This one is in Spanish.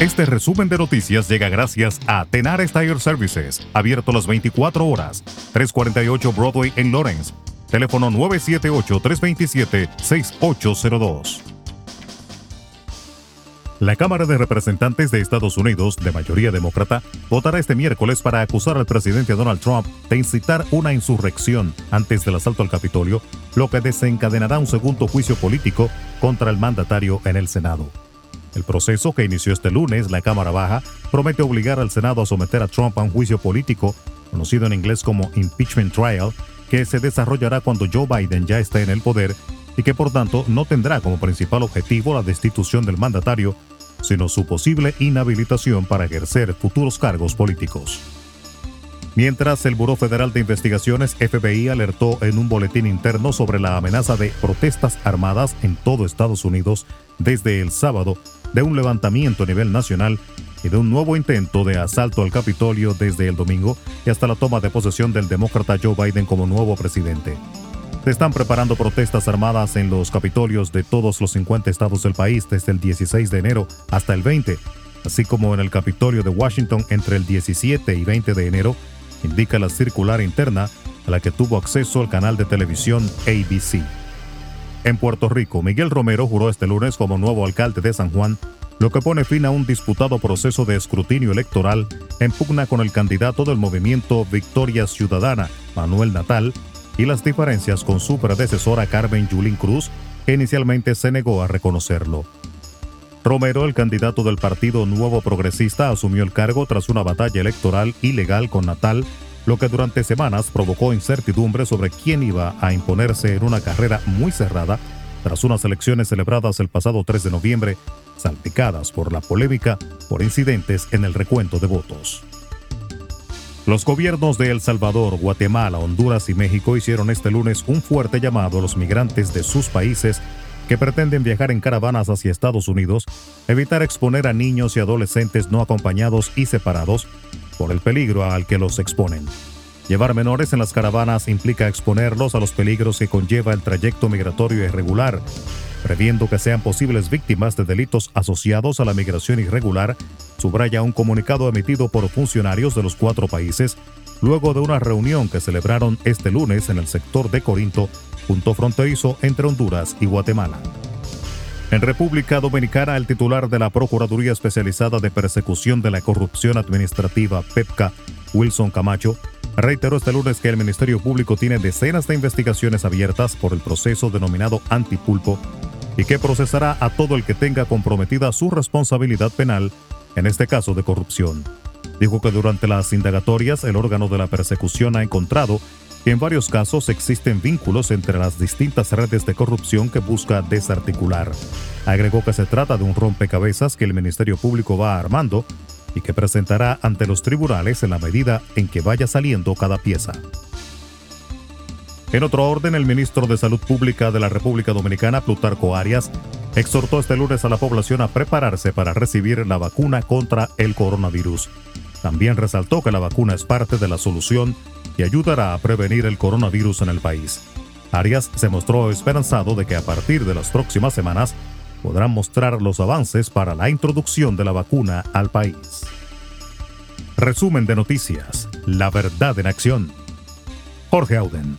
Este resumen de noticias llega gracias a Tenar Tire Services, abierto las 24 horas, 348 Broadway en Lawrence. Teléfono 978-327-6802. La Cámara de Representantes de Estados Unidos, de mayoría demócrata, votará este miércoles para acusar al presidente Donald Trump de incitar una insurrección antes del asalto al Capitolio, lo que desencadenará un segundo juicio político contra el mandatario en el Senado. El proceso que inició este lunes la Cámara Baja promete obligar al Senado a someter a Trump a un juicio político, conocido en inglés como impeachment trial, que se desarrollará cuando Joe Biden ya esté en el poder y que por tanto no tendrá como principal objetivo la destitución del mandatario, sino su posible inhabilitación para ejercer futuros cargos políticos. Mientras el Buró Federal de Investigaciones FBI alertó en un boletín interno sobre la amenaza de protestas armadas en todo Estados Unidos desde el sábado de un levantamiento a nivel nacional y de un nuevo intento de asalto al Capitolio desde el domingo y hasta la toma de posesión del demócrata Joe Biden como nuevo presidente. Se están preparando protestas armadas en los Capitolios de todos los 50 estados del país desde el 16 de enero hasta el 20, así como en el Capitolio de Washington entre el 17 y 20 de enero, indica la circular interna a la que tuvo acceso el canal de televisión ABC. En Puerto Rico, Miguel Romero juró este lunes como nuevo alcalde de San Juan, lo que pone fin a un disputado proceso de escrutinio electoral en pugna con el candidato del movimiento Victoria Ciudadana, Manuel Natal, y las diferencias con su predecesora Carmen Yulín Cruz, que inicialmente se negó a reconocerlo. Romero, el candidato del Partido Nuevo Progresista, asumió el cargo tras una batalla electoral ilegal con Natal lo que durante semanas provocó incertidumbre sobre quién iba a imponerse en una carrera muy cerrada tras unas elecciones celebradas el pasado 3 de noviembre, salpicadas por la polémica por incidentes en el recuento de votos. Los gobiernos de El Salvador, Guatemala, Honduras y México hicieron este lunes un fuerte llamado a los migrantes de sus países que pretenden viajar en caravanas hacia Estados Unidos, evitar exponer a niños y adolescentes no acompañados y separados por el peligro al que los exponen. Llevar menores en las caravanas implica exponerlos a los peligros que conlleva el trayecto migratorio irregular, previendo que sean posibles víctimas de delitos asociados a la migración irregular, subraya un comunicado emitido por funcionarios de los cuatro países luego de una reunión que celebraron este lunes en el sector de Corinto, punto fronterizo entre Honduras y Guatemala. En República Dominicana, el titular de la Procuraduría Especializada de Persecución de la Corrupción Administrativa, PEPCA, Wilson Camacho, reiteró este lunes que el Ministerio Público tiene decenas de investigaciones abiertas por el proceso denominado antipulpo y que procesará a todo el que tenga comprometida su responsabilidad penal, en este caso de corrupción. Dijo que durante las indagatorias el órgano de la persecución ha encontrado en varios casos existen vínculos entre las distintas redes de corrupción que busca desarticular. Agregó que se trata de un rompecabezas que el Ministerio Público va armando y que presentará ante los tribunales en la medida en que vaya saliendo cada pieza. En otro orden, el ministro de Salud Pública de la República Dominicana, Plutarco Arias, exhortó este lunes a la población a prepararse para recibir la vacuna contra el coronavirus. También resaltó que la vacuna es parte de la solución y ayudará a prevenir el coronavirus en el país. Arias se mostró esperanzado de que a partir de las próximas semanas podrán mostrar los avances para la introducción de la vacuna al país. Resumen de noticias. La verdad en acción. Jorge Auden.